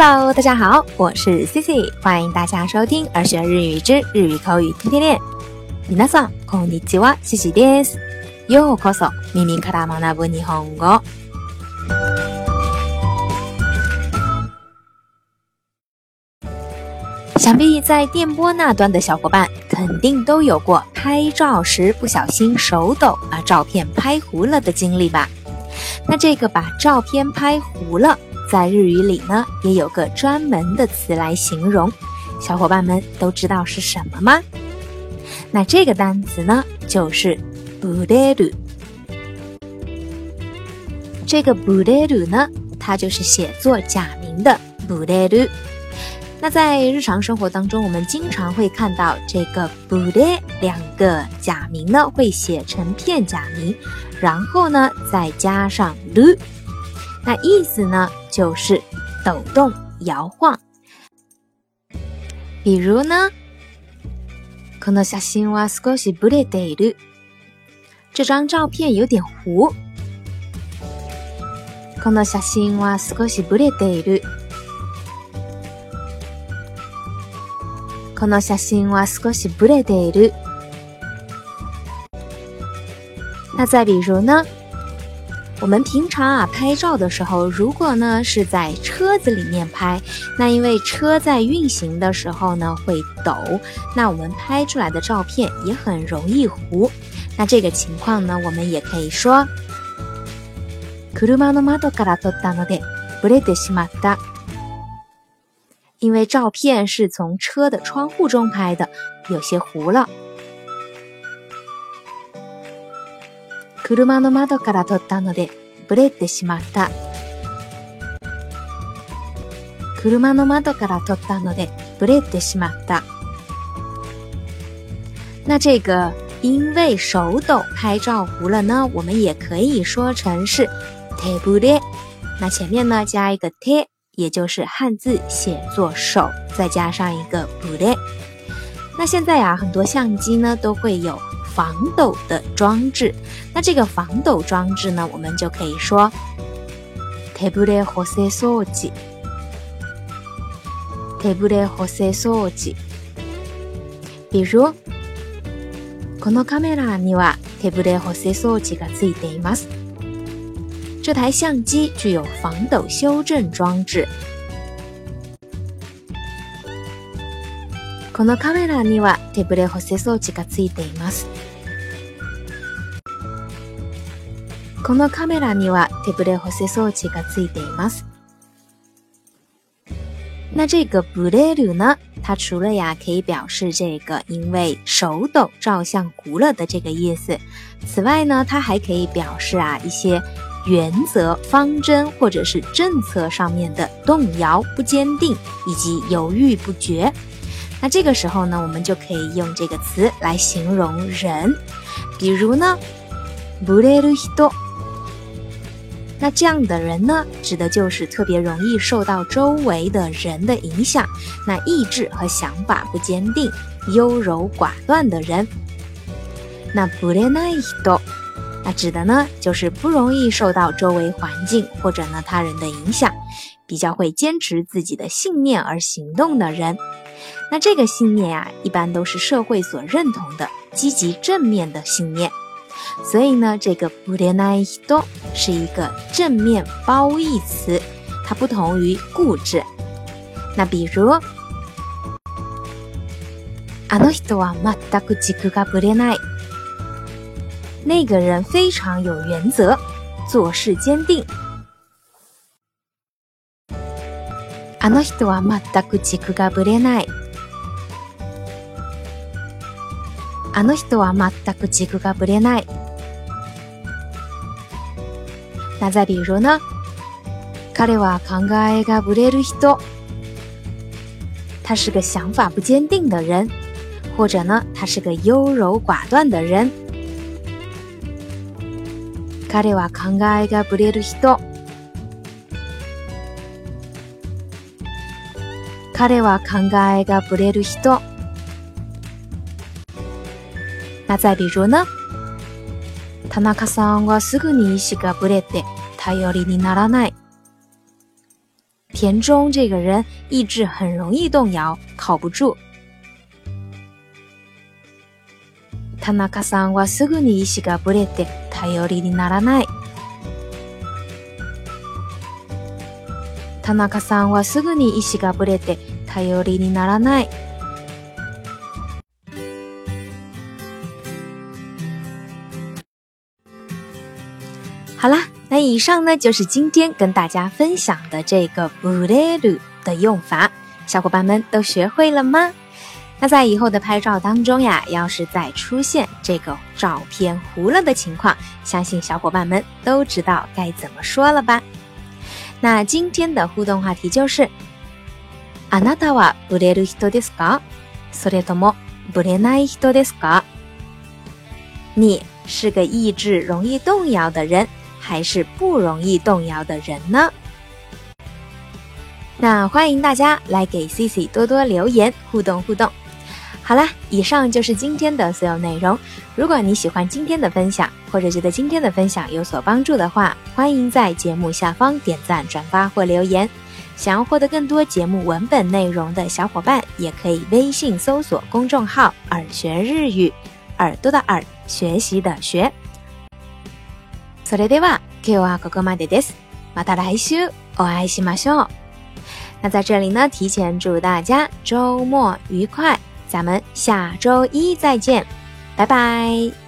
Hello，大家好，我是 Cici，欢迎大家收听《儿学日语之日语口语天天练》。皆さんこんにちは、Cici です。ようこそ、耳から学ぶ日本語。想必在电波那端的小伙伴，肯定都有过拍照时不小心手抖把照片拍糊了的经历吧？那这个把照片拍糊了。在日语里呢，也有个专门的词来形容，小伙伴们都知道是什么吗？那这个单词呢，就是ブレル。这个ブレル呢，它就是写作假名的ブレル。那在日常生活当中，我们经常会看到这个ブレ两个假名呢，会写成片假名，然后呢，再加上ル。那意思呢，就是抖动摇晃。比如呢，この写真は少しブレている。这张照片有点糊。この写真は少しブレている。この写真は少しぶれている。那再比如呢？我们平常啊拍照的时候，如果呢是在车子里面拍，那因为车在运行的时候呢会抖，那我们拍出来的照片也很容易糊。那这个情况呢，我们也可以说，因为照片是从车的窗户中拍的，有些糊了。車の窓から撮ったので、ブレってしまった。車の窓から撮ったので、ブレってしまった。那这个因为手抖拍照糊了呢，我们也可以说成是手ブレ。那前面呢加一个手，也就是汉字写作手，再加上一个ブレ。那现在呀、啊，很多相机呢都会有防抖的装置，那这个防抖装置呢？我们就可以说，テーブル補正装置。テーブル補正装置。比如このカメラにはテーブル補正装置がついています。这台相机具有防抖修正装置。このカメラには手ブレ補正装置がついています。那这个不雷鲁呢？它除了呀可以表示这个因为手抖照相糊了的这个意思，此外呢，它还可以表示啊一些原则、方针或者是政策上面的动摇、不坚定以及犹豫不决。那这个时候呢，我们就可以用这个词来形容人，比如呢，bu l 那这样的人呢，指的就是特别容易受到周围的人的影响，那意志和想法不坚定、优柔寡断的人。那 bu le n 那指的呢，就是不容易受到周围环境或者呢他人的影响，比较会坚持自己的信念而行动的人。那这个信念啊，一般都是社会所认同的积极正面的信念，所以呢，这个“不変ない人”是一个正面褒义词，它不同于固执。那比如，あの人は全く軸が不変ない。那个人非常有原则，做事坚定。あの人は全く軸が不変ない。あの人は全く軸がぶれない。なざりいろな。彼は考えがぶれる人。他是个想法不坚定的人，或者呢，他是个优柔寡断的人。彼は考えがぶれる人。彼は考えがぶれる人。那再比如呢？田中さんはすぐに意識がぶれて頼りにならない。田中这个人意志很容易动摇，靠不住。田中さんはすぐに意志がぶれて頼りにならない。田中さんはすぐに意志がぶれて頼りにならない。好啦，那以上呢就是今天跟大家分享的这个 “bu le lu” 的用法，小伙伴们都学会了吗？那在以后的拍照当中呀，要是再出现这个照片糊了的情况，相信小伙伴们都知道该怎么说了吧？那今天的互动话题就是：“Anata wa bu le lu hito desu ka? s o e t mo bu na t d s 你是个意志容易动摇的人。还是不容易动摇的人呢？那欢迎大家来给 c c 多多留言互动互动。好了，以上就是今天的所有内容。如果你喜欢今天的分享，或者觉得今天的分享有所帮助的话，欢迎在节目下方点赞、转发或留言。想要获得更多节目文本内容的小伙伴，也可以微信搜索公众号“耳学日语”，耳朵的耳，学习的学。それでは今日はここまでです。また来週お会いしましょう。那在这里呢，提前祝大家周末愉快，咱们下周一再见，拜拜。